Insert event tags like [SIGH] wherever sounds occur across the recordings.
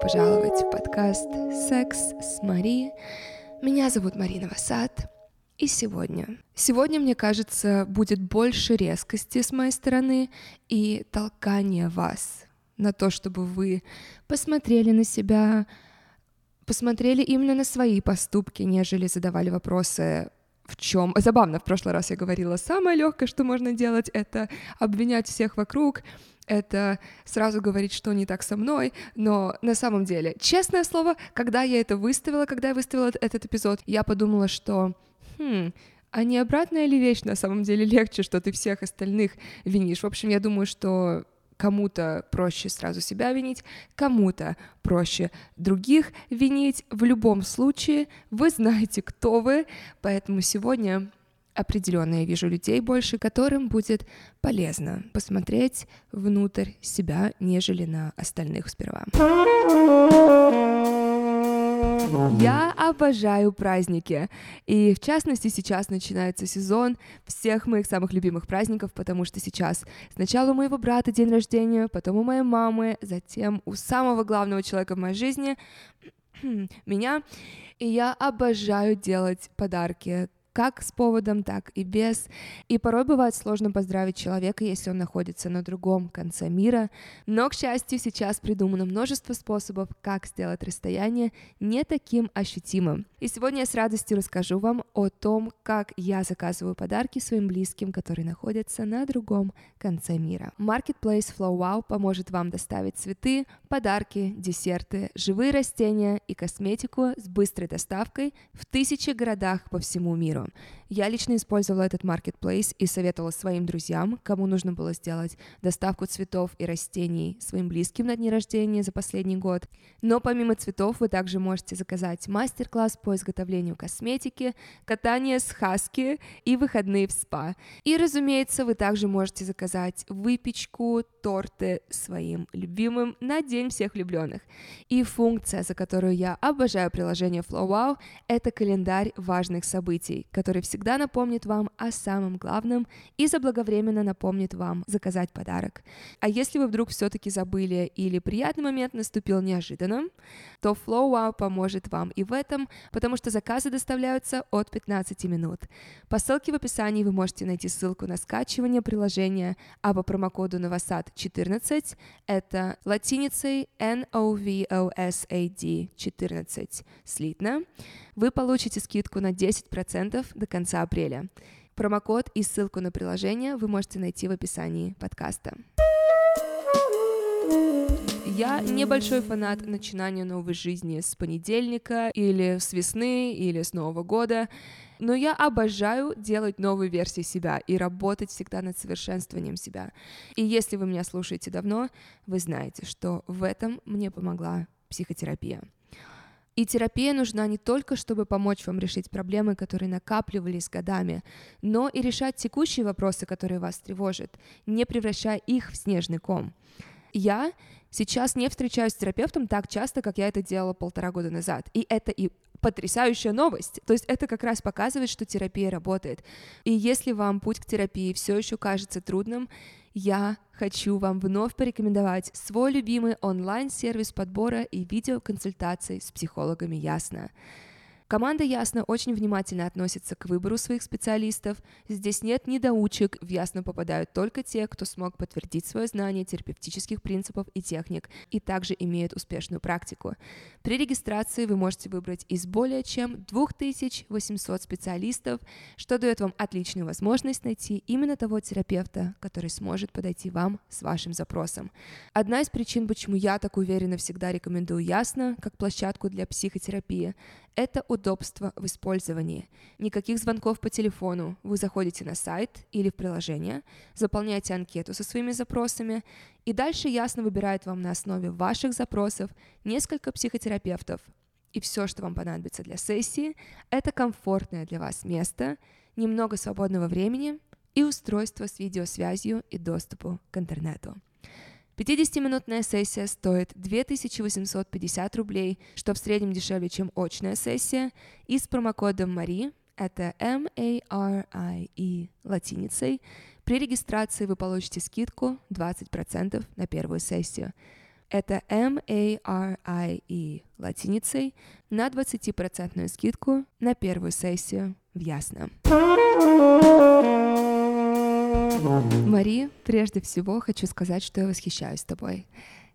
пожаловать в подкаст «Секс с Мари». Меня зовут Марина Васад, и сегодня. Сегодня, мне кажется, будет больше резкости с моей стороны и толкания вас на то, чтобы вы посмотрели на себя, посмотрели именно на свои поступки, нежели задавали вопросы в чем. Забавно, в прошлый раз я говорила, самое легкое, что можно делать, это обвинять всех вокруг, это сразу говорить, что не так со мной, но на самом деле, честное слово, когда я это выставила, когда я выставила этот эпизод, я подумала, что, хм, а не обратная ли вещь на самом деле легче, что ты всех остальных винишь? В общем, я думаю, что Кому-то проще сразу себя винить, кому-то проще других винить. В любом случае, вы знаете, кто вы, поэтому сегодня определенно я вижу людей больше, которым будет полезно посмотреть внутрь себя, нежели на остальных сперва. Я обожаю праздники. И в частности сейчас начинается сезон всех моих самых любимых праздников, потому что сейчас сначала у моего брата день рождения, потом у моей мамы, затем у самого главного человека в моей жизни, [CLEARS THROAT] меня. И я обожаю делать подарки как с поводом, так и без. И порой бывает сложно поздравить человека, если он находится на другом конце мира, но, к счастью, сейчас придумано множество способов, как сделать расстояние не таким ощутимым. И сегодня я с радостью расскажу вам о том, как я заказываю подарки своим близким, которые находятся на другом конце мира. Marketplace FlowWow поможет вам доставить цветы, подарки, десерты, живые растения и косметику с быстрой доставкой в тысячи городах по всему миру. down. Я лично использовала этот marketplace и советовала своим друзьям, кому нужно было сделать доставку цветов и растений своим близким на дни рождения за последний год. Но помимо цветов вы также можете заказать мастер-класс по изготовлению косметики, катание с хаски и выходные в спа. И, разумеется, вы также можете заказать выпечку, торты своим любимым на День всех влюбленных. И функция, за которую я обожаю приложение FlowWow, это календарь важных событий, который всегда напомнит вам о самом главном и заблаговременно напомнит вам заказать подарок. А если вы вдруг все-таки забыли или приятный момент наступил неожиданно, то FlowWow поможет вам и в этом, потому что заказы доставляются от 15 минут. По ссылке в описании вы можете найти ссылку на скачивание приложения, а по промокоду Novasad 14 это латиницей N-O-V-O-S-A-D 14 слитно, вы получите скидку на 10% до конца апреля. Промокод и ссылку на приложение вы можете найти в описании подкаста. Я небольшой фанат начинания новой жизни с понедельника или с весны или с Нового года, но я обожаю делать новые версии себя и работать всегда над совершенствованием себя. И если вы меня слушаете давно, вы знаете, что в этом мне помогла психотерапия. И терапия нужна не только, чтобы помочь вам решить проблемы, которые накапливались годами, но и решать текущие вопросы, которые вас тревожат, не превращая их в снежный ком. Я сейчас не встречаюсь с терапевтом так часто, как я это делала полтора года назад. И это и потрясающая новость. То есть это как раз показывает, что терапия работает. И если вам путь к терапии все еще кажется трудным, я хочу вам вновь порекомендовать свой любимый онлайн-сервис подбора и видеоконсультаций с психологами Ясно. Команда Ясно очень внимательно относится к выбору своих специалистов. Здесь нет недоучек, в Ясно попадают только те, кто смог подтвердить свое знание терапевтических принципов и техник и также имеют успешную практику. При регистрации вы можете выбрать из более чем 2800 специалистов, что дает вам отличную возможность найти именно того терапевта, который сможет подойти вам с вашим запросом. Одна из причин, почему я так уверенно всегда рекомендую Ясно как площадку для психотерапии, это удобство в использовании. Никаких звонков по телефону. Вы заходите на сайт или в приложение, заполняете анкету со своими запросами, и дальше ясно выбирает вам на основе ваших запросов несколько психотерапевтов. И все, что вам понадобится для сессии, это комфортное для вас место, немного свободного времени и устройство с видеосвязью и доступу к интернету. 50-минутная сессия стоит 2850 рублей, что в среднем дешевле, чем очная сессия, и с промокодом MARI, это M-A-R-I-E латиницей, при регистрации вы получите скидку 20% на первую сессию. Это M-A-R-I-E латиницей на 20% скидку на первую сессию в Ясно. Мари, прежде всего хочу сказать, что я восхищаюсь тобой.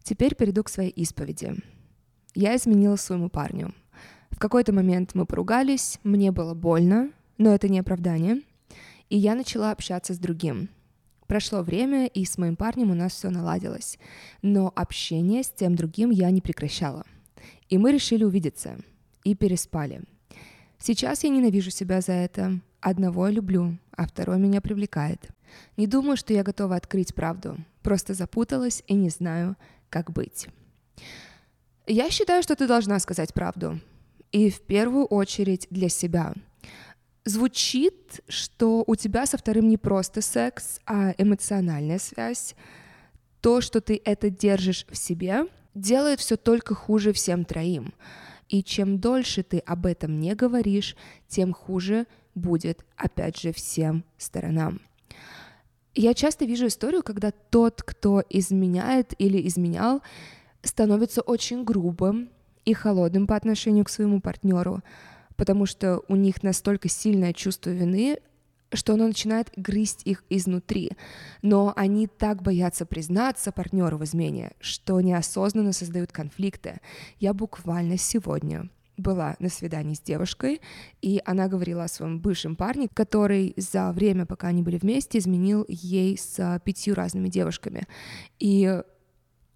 Теперь перейду к своей исповеди. Я изменила своему парню. В какой-то момент мы поругались, мне было больно, но это не оправдание, и я начала общаться с другим. Прошло время, и с моим парнем у нас все наладилось, но общение с тем другим я не прекращала. И мы решили увидеться, и переспали. Сейчас я ненавижу себя за это. Одного я люблю, а второй меня привлекает. Не думаю, что я готова открыть правду. Просто запуталась и не знаю, как быть. Я считаю, что ты должна сказать правду. И в первую очередь для себя. Звучит, что у тебя со вторым не просто секс, а эмоциональная связь. То, что ты это держишь в себе, делает все только хуже всем троим. И чем дольше ты об этом не говоришь, тем хуже будет, опять же, всем сторонам. Я часто вижу историю, когда тот, кто изменяет или изменял, становится очень грубым и холодным по отношению к своему партнеру, потому что у них настолько сильное чувство вины, что оно начинает грызть их изнутри. Но они так боятся признаться партнеру в измене, что неосознанно создают конфликты. Я буквально сегодня была на свидании с девушкой, и она говорила о своем бывшем парне, который за время, пока они были вместе, изменил ей с пятью разными девушками. И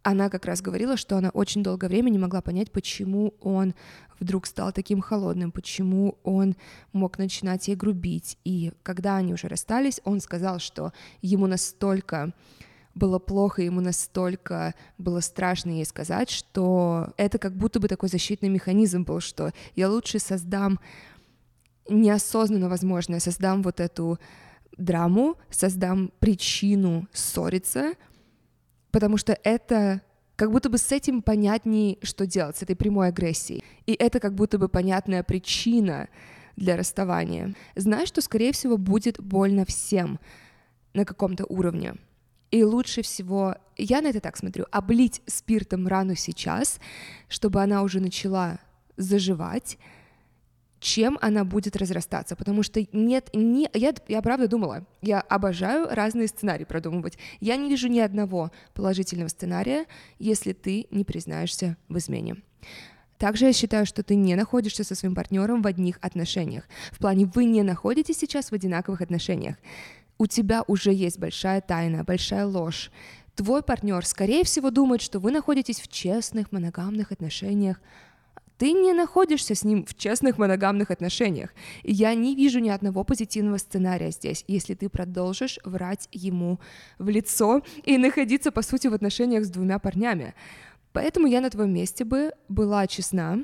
она как раз говорила, что она очень долгое время не могла понять, почему он вдруг стал таким холодным, почему он мог начинать ей грубить. И когда они уже расстались, он сказал, что ему настолько было плохо, ему настолько было страшно ей сказать, что это как будто бы такой защитный механизм был, что я лучше создам неосознанно, возможно, я создам вот эту драму, создам причину ссориться, потому что это как будто бы с этим понятнее, что делать, с этой прямой агрессией. И это как будто бы понятная причина для расставания. Знаешь, что, скорее всего, будет больно всем на каком-то уровне. И лучше всего, я на это так смотрю, облить спиртом рану сейчас, чтобы она уже начала заживать, чем она будет разрастаться, потому что нет, не, я, я правда думала, я обожаю разные сценарии продумывать, я не вижу ни одного положительного сценария, если ты не признаешься в измене. Также я считаю, что ты не находишься со своим партнером в одних отношениях. В плане вы не находитесь сейчас в одинаковых отношениях у тебя уже есть большая тайна, большая ложь. Твой партнер, скорее всего, думает, что вы находитесь в честных моногамных отношениях. Ты не находишься с ним в честных моногамных отношениях. Я не вижу ни одного позитивного сценария здесь, если ты продолжишь врать ему в лицо и находиться, по сути, в отношениях с двумя парнями. Поэтому я на твоем месте бы была честна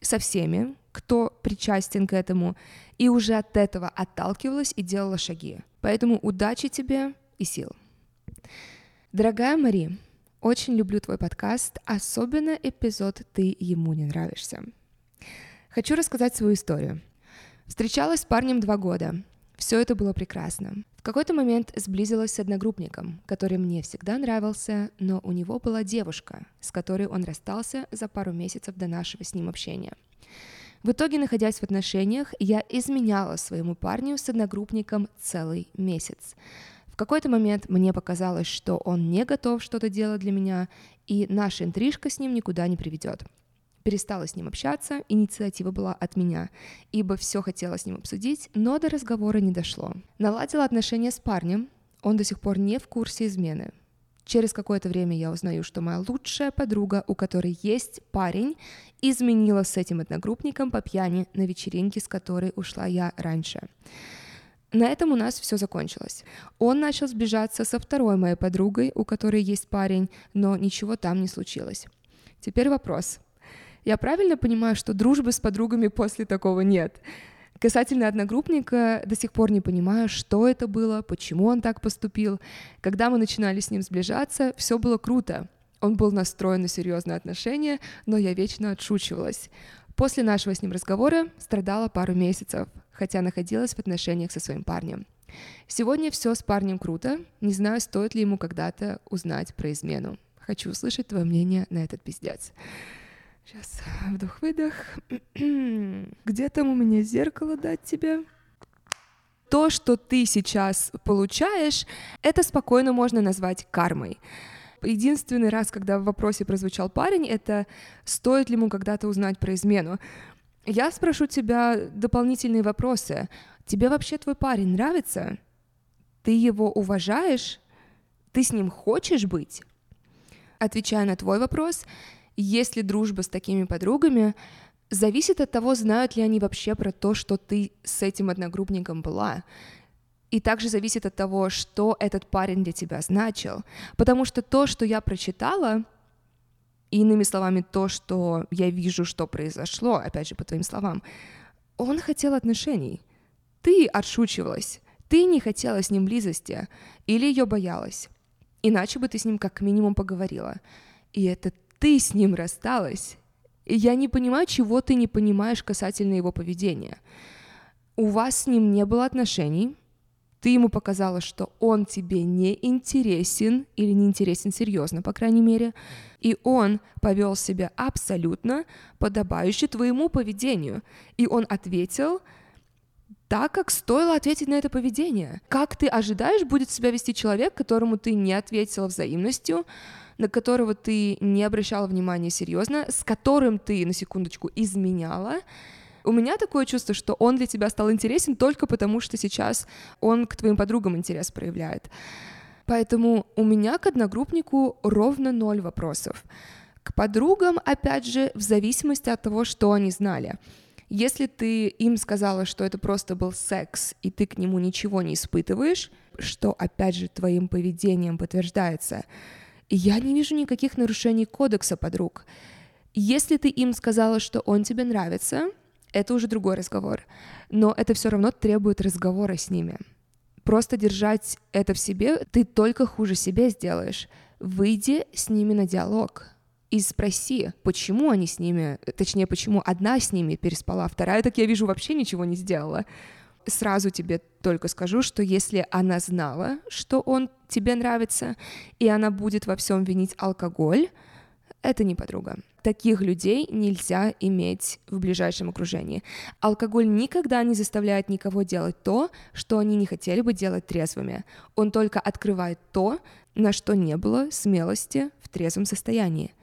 со всеми, кто причастен к этому, и уже от этого отталкивалась и делала шаги. Поэтому удачи тебе и сил. Дорогая Мари, очень люблю твой подкаст, особенно эпизод «Ты ему не нравишься». Хочу рассказать свою историю. Встречалась с парнем два года. Все это было прекрасно. В какой-то момент сблизилась с одногруппником, который мне всегда нравился, но у него была девушка, с которой он расстался за пару месяцев до нашего с ним общения. В итоге, находясь в отношениях, я изменяла своему парню с одногруппником целый месяц. В какой-то момент мне показалось, что он не готов что-то делать для меня, и наша интрижка с ним никуда не приведет. Перестала с ним общаться, инициатива была от меня, ибо все хотела с ним обсудить, но до разговора не дошло. Наладила отношения с парнем, он до сих пор не в курсе измены. Через какое-то время я узнаю, что моя лучшая подруга, у которой есть парень, изменила с этим одногруппником по пьяни на вечеринке, с которой ушла я раньше. На этом у нас все закончилось. Он начал сближаться со второй моей подругой, у которой есть парень, но ничего там не случилось. Теперь вопрос. Я правильно понимаю, что дружбы с подругами после такого нет? Касательно одногруппника, до сих пор не понимаю, что это было, почему он так поступил. Когда мы начинали с ним сближаться, все было круто. Он был настроен на серьезные отношения, но я вечно отшучивалась. После нашего с ним разговора страдала пару месяцев, хотя находилась в отношениях со своим парнем. Сегодня все с парнем круто, не знаю, стоит ли ему когда-то узнать про измену. Хочу услышать твое мнение на этот пиздец. Сейчас [LAUGHS] вдох-выдох. Где там у меня зеркало дать тебе? То, что ты сейчас получаешь, это спокойно можно назвать кармой. Единственный раз, когда в вопросе прозвучал парень, это стоит ли ему когда-то узнать про измену. Я спрошу тебя дополнительные вопросы. Тебе вообще твой парень нравится? Ты его уважаешь? Ты с ним хочешь быть? Отвечая на твой вопрос, есть ли дружба с такими подругами, зависит от того, знают ли они вообще про то, что ты с этим одногруппником была. И также зависит от того, что этот парень для тебя значил. Потому что то, что я прочитала, иными словами, то, что я вижу, что произошло, опять же, по твоим словам, он хотел отношений. Ты отшучивалась, ты не хотела с ним близости или ее боялась. Иначе бы ты с ним как минимум поговорила. И это ты с ним рассталась. И я не понимаю, чего ты не понимаешь касательно его поведения. У вас с ним не было отношений, ты ему показала, что он тебе не интересен или не интересен серьезно, по крайней мере, и он повел себя абсолютно подобающе твоему поведению. И он ответил так, как стоило ответить на это поведение. Как ты ожидаешь, будет себя вести человек, которому ты не ответила взаимностью, на которого ты не обращала внимания серьезно, с которым ты, на секундочку, изменяла, у меня такое чувство, что он для тебя стал интересен только потому, что сейчас он к твоим подругам интерес проявляет. Поэтому у меня к одногруппнику ровно ноль вопросов. К подругам, опять же, в зависимости от того, что они знали. Если ты им сказала, что это просто был секс, и ты к нему ничего не испытываешь, что, опять же, твоим поведением подтверждается, я не вижу никаких нарушений кодекса подруг. Если ты им сказала, что он тебе нравится, это уже другой разговор. Но это все равно требует разговора с ними. Просто держать это в себе ты только хуже себе сделаешь. Выйди с ними на диалог и спроси, почему они с ними, точнее, почему одна с ними переспала, вторая, так я вижу, вообще ничего не сделала. Сразу тебе только скажу, что если она знала, что он тебе нравится, и она будет во всем винить алкоголь, это не подруга. Таких людей нельзя иметь в ближайшем окружении. Алкоголь никогда не заставляет никого делать то, что они не хотели бы делать трезвыми. Он только открывает то, на что не было смелости в трезвом состоянии.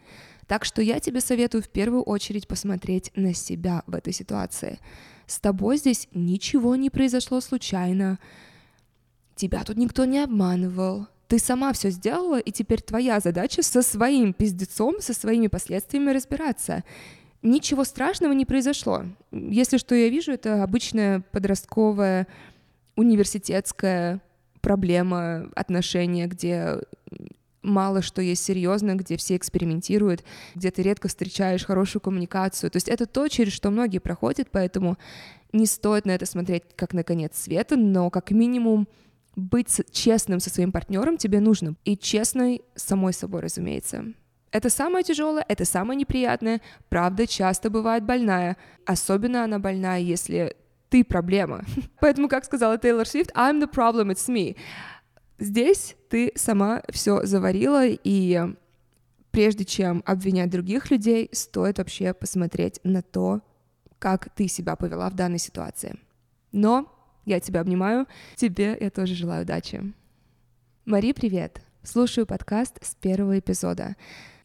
Так что я тебе советую в первую очередь посмотреть на себя в этой ситуации. С тобой здесь ничего не произошло случайно. Тебя тут никто не обманывал. Ты сама все сделала, и теперь твоя задача со своим пиздецом, со своими последствиями разбираться. Ничего страшного не произошло. Если что я вижу, это обычная подростковая университетская проблема отношения, где мало что есть серьезно, где все экспериментируют, где ты редко встречаешь хорошую коммуникацию. То есть это то, через что многие проходят, поэтому не стоит на это смотреть как на конец света, но как минимум быть честным со своим партнером тебе нужно. И честной самой собой, разумеется. Это самое тяжелое, это самое неприятное. Правда часто бывает больная. Особенно она больная, если ты проблема. [LAUGHS] Поэтому, как сказала Тейлор Свифт, I'm the problem, it's me. Здесь ты сама все заварила, и прежде чем обвинять других людей, стоит вообще посмотреть на то, как ты себя повела в данной ситуации. Но я тебя обнимаю. Тебе я тоже желаю удачи. Мари, привет. Слушаю подкаст с первого эпизода.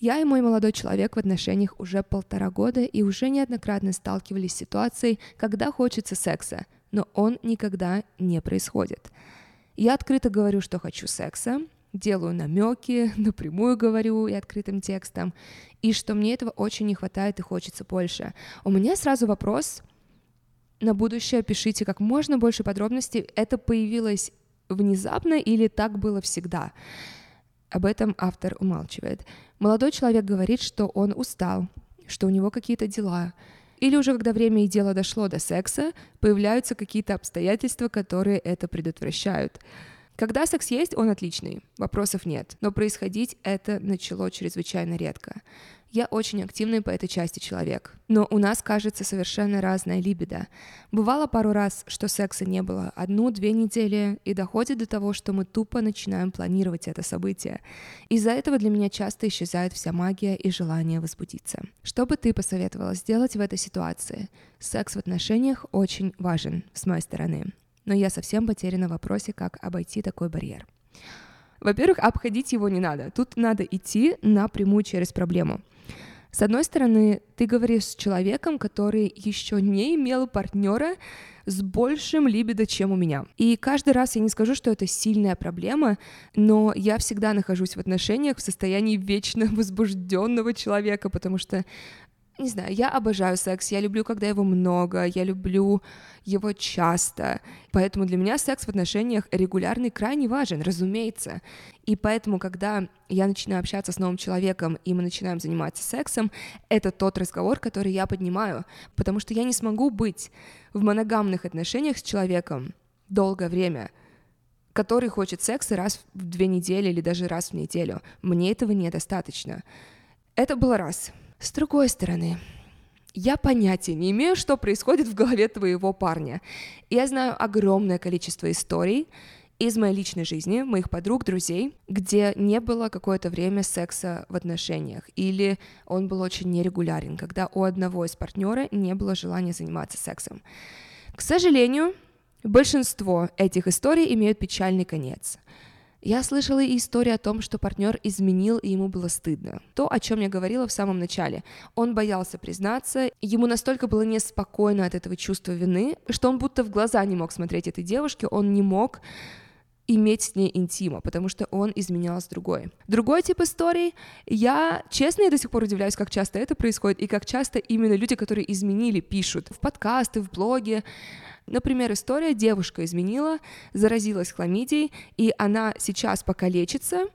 Я и мой молодой человек в отношениях уже полтора года и уже неоднократно сталкивались с ситуацией, когда хочется секса, но он никогда не происходит. Я открыто говорю, что хочу секса, делаю намеки, [LAUGHS] напрямую говорю и открытым текстом, и что мне этого очень не хватает и хочется больше. У меня сразу вопрос, на будущее пишите как можно больше подробностей. Это появилось внезапно или так было всегда? Об этом автор умалчивает. Молодой человек говорит, что он устал, что у него какие-то дела. Или уже когда время и дело дошло до секса, появляются какие-то обстоятельства, которые это предотвращают. Когда секс есть, он отличный, вопросов нет, но происходить это начало чрезвычайно редко. Я очень активный по этой части человек. Но у нас, кажется, совершенно разная либидо. Бывало пару раз, что секса не было одну-две недели, и доходит до того, что мы тупо начинаем планировать это событие. Из-за этого для меня часто исчезает вся магия и желание возбудиться. Что бы ты посоветовала сделать в этой ситуации? Секс в отношениях очень важен, с моей стороны. Но я совсем потеряна в вопросе, как обойти такой барьер. Во-первых, обходить его не надо. Тут надо идти напрямую через проблему. С одной стороны, ты говоришь с человеком, который еще не имел партнера с большим либидо, чем у меня. И каждый раз я не скажу, что это сильная проблема, но я всегда нахожусь в отношениях в состоянии вечно [LAUGHS] возбужденного человека, потому что не знаю, я обожаю секс, я люблю, когда его много, я люблю его часто. Поэтому для меня секс в отношениях регулярный крайне важен, разумеется. И поэтому, когда я начинаю общаться с новым человеком, и мы начинаем заниматься сексом, это тот разговор, который я поднимаю. Потому что я не смогу быть в моногамных отношениях с человеком долгое время, который хочет секса раз в две недели или даже раз в неделю. Мне этого недостаточно. Это было раз. С другой стороны, я понятия не имею, что происходит в голове твоего парня. Я знаю огромное количество историй из моей личной жизни, моих подруг, друзей, где не было какое-то время секса в отношениях, или он был очень нерегулярен, когда у одного из партнера не было желания заниматься сексом. К сожалению, большинство этих историй имеют печальный конец. Я слышала и историю о том, что партнер изменил, и ему было стыдно. То, о чем я говорила в самом начале. Он боялся признаться, ему настолько было неспокойно от этого чувства вины, что он будто в глаза не мог смотреть этой девушке, он не мог иметь с ней интима, потому что он изменял с другой. Другой тип историй, я, честно, я до сих пор удивляюсь, как часто это происходит, и как часто именно люди, которые изменили, пишут в подкасты, в блоге, Например, история девушка изменила, заразилась хламидией, и она сейчас, пока лечится,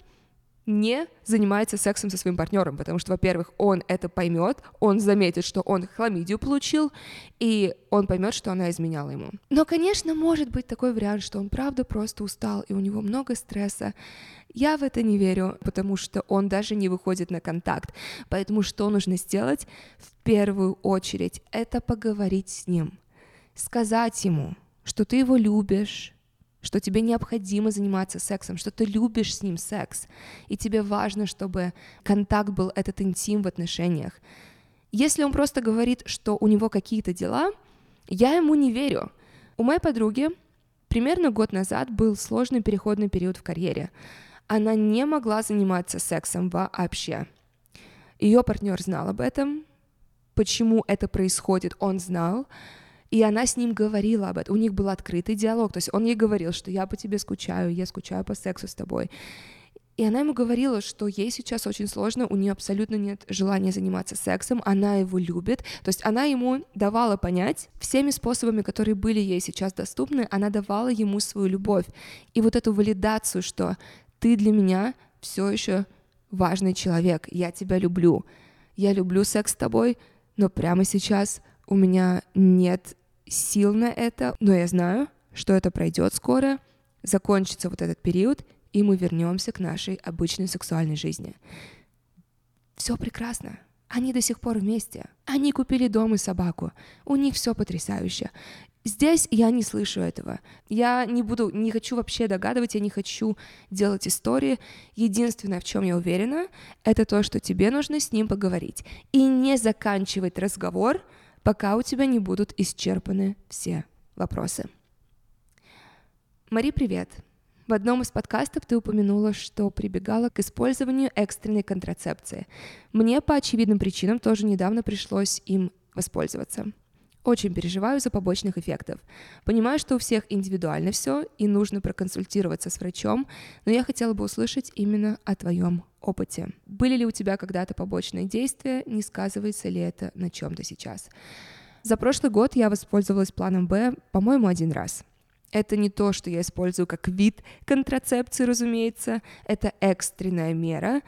не занимается сексом со своим партнером, потому что, во-первых, он это поймет, он заметит, что он хламидию получил, и он поймет, что она изменяла ему. Но, конечно, может быть такой вариант, что он правда просто устал, и у него много стресса. Я в это не верю, потому что он даже не выходит на контакт. Поэтому что нужно сделать? В первую очередь это поговорить с ним сказать ему, что ты его любишь, что тебе необходимо заниматься сексом, что ты любишь с ним секс, и тебе важно, чтобы контакт был этот интим в отношениях. Если он просто говорит, что у него какие-то дела, я ему не верю. У моей подруги примерно год назад был сложный переходный период в карьере. Она не могла заниматься сексом вообще. Ее партнер знал об этом, почему это происходит, он знал, и она с ним говорила об этом. У них был открытый диалог. То есть он ей говорил, что я по тебе скучаю, я скучаю по сексу с тобой. И она ему говорила, что ей сейчас очень сложно, у нее абсолютно нет желания заниматься сексом, она его любит. То есть она ему давала понять всеми способами, которые были ей сейчас доступны, она давала ему свою любовь. И вот эту валидацию, что ты для меня все еще важный человек, я тебя люблю, я люблю секс с тобой, но прямо сейчас у меня нет сил на это, но я знаю, что это пройдет скоро, закончится вот этот период, и мы вернемся к нашей обычной сексуальной жизни. Все прекрасно. Они до сих пор вместе. Они купили дом и собаку. У них все потрясающе. Здесь я не слышу этого. Я не буду, не хочу вообще догадывать, я не хочу делать истории. Единственное, в чем я уверена, это то, что тебе нужно с ним поговорить. И не заканчивать разговор пока у тебя не будут исчерпаны все вопросы. Мари, привет! В одном из подкастов ты упомянула, что прибегала к использованию экстренной контрацепции. Мне по очевидным причинам тоже недавно пришлось им воспользоваться. Очень переживаю за побочных эффектов. Понимаю, что у всех индивидуально все, и нужно проконсультироваться с врачом, но я хотела бы услышать именно о твоем опыте. Были ли у тебя когда-то побочные действия, не сказывается ли это на чем-то сейчас? За прошлый год я воспользовалась планом Б, по-моему, один раз. Это не то, что я использую как вид контрацепции, разумеется, это экстренная мера,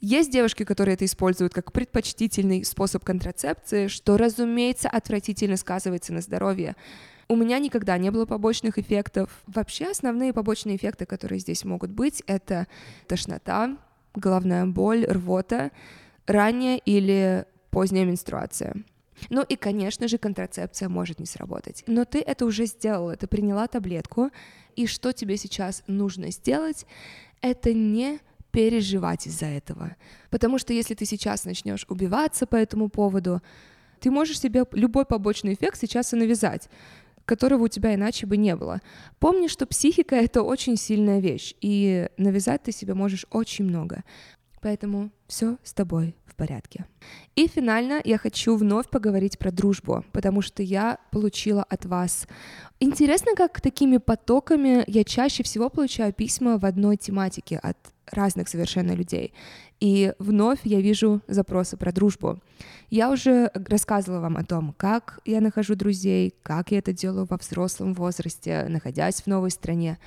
есть девушки, которые это используют как предпочтительный способ контрацепции, что, разумеется, отвратительно сказывается на здоровье. У меня никогда не было побочных эффектов. Вообще основные побочные эффекты, которые здесь могут быть, это тошнота, головная боль, рвота, ранняя или поздняя менструация. Ну и, конечно же, контрацепция может не сработать. Но ты это уже сделала, ты приняла таблетку, и что тебе сейчас нужно сделать, это не переживать из-за этого. Потому что если ты сейчас начнешь убиваться по этому поводу, ты можешь себе любой побочный эффект сейчас и навязать которого у тебя иначе бы не было. Помни, что психика — это очень сильная вещь, и навязать ты себе можешь очень много. Поэтому все с тобой в порядке. И финально я хочу вновь поговорить про дружбу, потому что я получила от вас. Интересно, как такими потоками я чаще всего получаю письма в одной тематике от разных совершенно людей. И вновь я вижу запросы про дружбу. Я уже рассказывала вам о том, как я нахожу друзей, как я это делаю во взрослом возрасте, находясь в новой стране.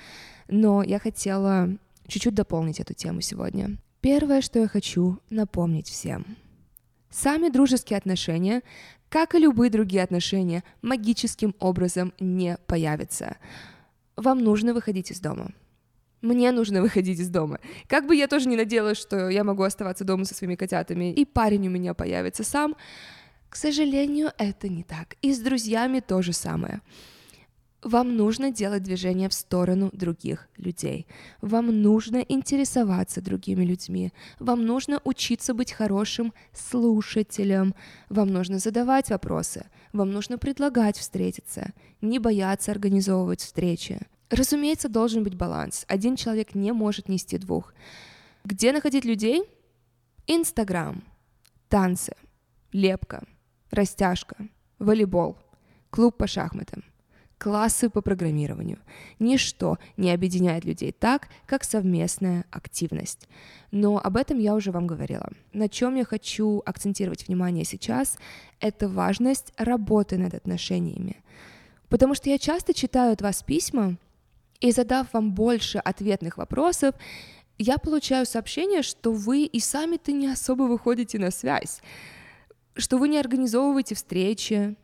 Но я хотела чуть-чуть дополнить эту тему сегодня. Первое, что я хочу напомнить всем. Сами дружеские отношения, как и любые другие отношения, магическим образом не появятся. Вам нужно выходить из дома. Мне нужно [LAUGHS] выходить из дома. Как бы я тоже не надеялась, что я могу оставаться дома со своими котятами, и парень у меня появится сам, к сожалению, это не так. И с друзьями то же самое. Вам нужно делать движение в сторону других людей. Вам нужно интересоваться другими людьми. Вам нужно учиться быть хорошим слушателем. Вам нужно задавать вопросы. Вам нужно предлагать встретиться. Не бояться организовывать встречи. Разумеется, должен быть баланс. Один человек не может нести двух. Где находить людей? Инстаграм, танцы, лепка, растяжка, волейбол, клуб по шахматам классы по программированию. Ничто не объединяет людей так, как совместная активность. Но об этом я уже вам говорила. На чем я хочу акцентировать внимание сейчас, это важность работы над отношениями. Потому что я часто читаю от вас письма, и задав вам больше ответных вопросов, я получаю сообщение, что вы и сами-то не особо выходите на связь, что вы не организовываете встречи,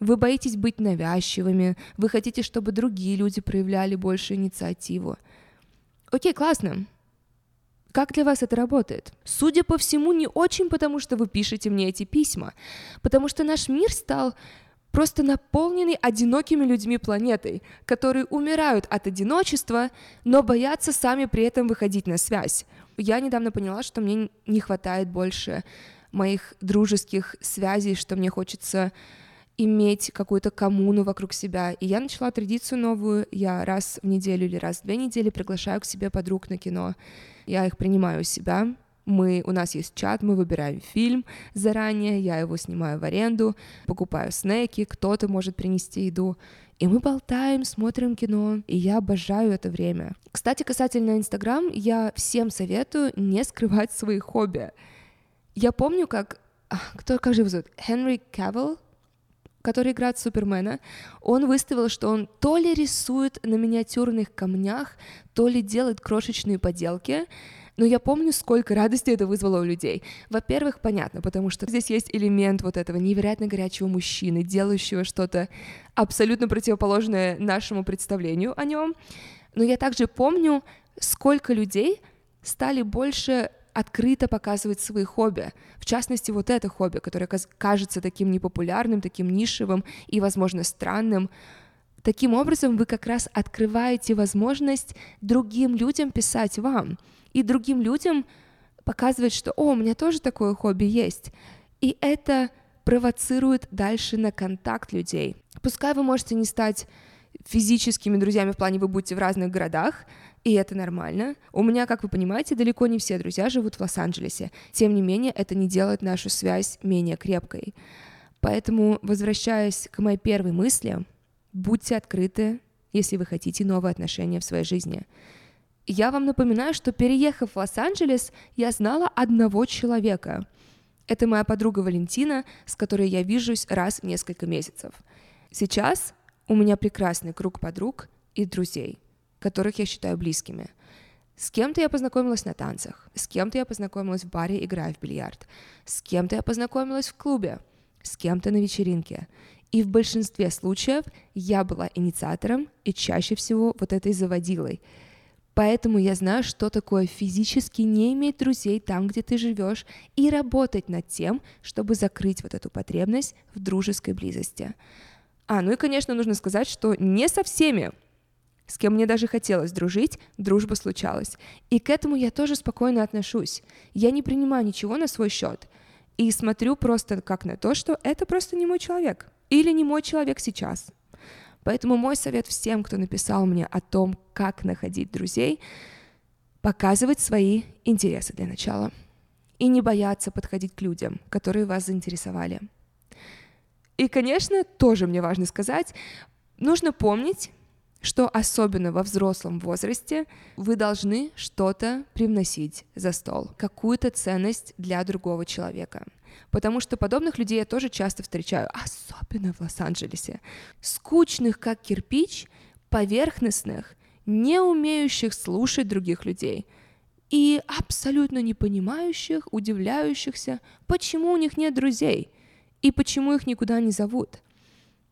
вы боитесь быть навязчивыми, вы хотите, чтобы другие люди проявляли больше инициативу. Окей, классно. Как для вас это работает? Судя по всему, не очень, потому что вы пишете мне эти письма, потому что наш мир стал просто наполненный одинокими людьми планетой, которые умирают от одиночества, но боятся сами при этом выходить на связь. Я недавно поняла, что мне не хватает больше моих дружеских связей, что мне хочется иметь какую-то коммуну вокруг себя. И я начала традицию новую. Я раз в неделю или раз в две недели приглашаю к себе подруг на кино. Я их принимаю у себя. Мы, у нас есть чат, мы выбираем фильм заранее, я его снимаю в аренду, покупаю снеки, кто-то может принести еду. И мы болтаем, смотрим кино, и я обожаю это время. Кстати, касательно Инстаграм, я всем советую не скрывать свои хобби. Я помню, как... А, кто, как же его зовут? Хенри Кавилл, который играет Супермена, он выставил, что он то ли рисует на миниатюрных камнях, то ли делает крошечные поделки, но я помню, сколько радости это вызвало у людей. Во-первых, понятно, потому что здесь есть элемент вот этого невероятно горячего мужчины, делающего что-то абсолютно противоположное нашему представлению о нем. Но я также помню, сколько людей стали больше открыто показывать свои хобби. В частности, вот это хобби, которое кажется таким непопулярным, таким нишевым и, возможно, странным. Таким образом, вы как раз открываете возможность другим людям писать вам и другим людям показывать, что «О, у меня тоже такое хобби есть». И это провоцирует дальше на контакт людей. Пускай вы можете не стать физическими друзьями в плане вы будете в разных городах, и это нормально. У меня, как вы понимаете, далеко не все друзья живут в Лос-Анджелесе. Тем не менее, это не делает нашу связь менее крепкой. Поэтому, возвращаясь к моей первой мысли, будьте открыты, если вы хотите новые отношения в своей жизни. Я вам напоминаю, что переехав в Лос-Анджелес, я знала одного человека. Это моя подруга Валентина, с которой я вижусь раз в несколько месяцев. Сейчас у меня прекрасный круг подруг и друзей – которых я считаю близкими. С кем-то я познакомилась на танцах, с кем-то я познакомилась в баре, играя в бильярд, с кем-то я познакомилась в клубе, с кем-то на вечеринке. И в большинстве случаев я была инициатором и чаще всего вот этой заводилой. Поэтому я знаю, что такое физически не иметь друзей там, где ты живешь, и работать над тем, чтобы закрыть вот эту потребность в дружеской близости. А, ну и, конечно, нужно сказать, что не со всеми, с кем мне даже хотелось дружить, дружба случалась. И к этому я тоже спокойно отношусь. Я не принимаю ничего на свой счет. И смотрю просто как на то, что это просто не мой человек. Или не мой человек сейчас. Поэтому мой совет всем, кто написал мне о том, как находить друзей, показывать свои интересы для начала. И не бояться подходить к людям, которые вас заинтересовали. И, конечно, тоже мне важно сказать, нужно помнить, что особенно во взрослом возрасте вы должны что-то привносить за стол, какую-то ценность для другого человека. Потому что подобных людей я тоже часто встречаю, особенно в Лос-Анджелесе. Скучных, как кирпич, поверхностных, не умеющих слушать других людей и абсолютно не понимающих, удивляющихся, почему у них нет друзей и почему их никуда не зовут.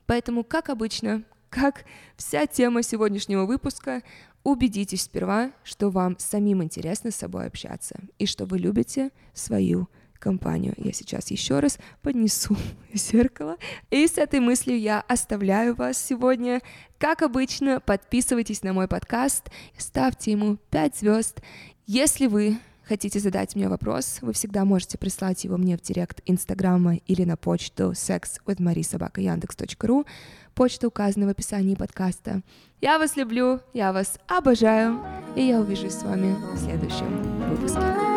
Поэтому, как обычно, как вся тема сегодняшнего выпуска, убедитесь сперва, что вам самим интересно с собой общаться и что вы любите свою компанию. Я сейчас еще раз поднесу [LAUGHS] зеркало. И с этой мыслью я оставляю вас сегодня. Как обычно, подписывайтесь на мой подкаст, ставьте ему 5 звезд. Если вы хотите задать мне вопрос, вы всегда можете прислать его мне в директ Инстаграма или на почту sexwithmarisobaka.yandex.ru. Почта указана в описании подкаста. Я вас люблю, я вас обожаю, и я увижусь с вами в следующем выпуске.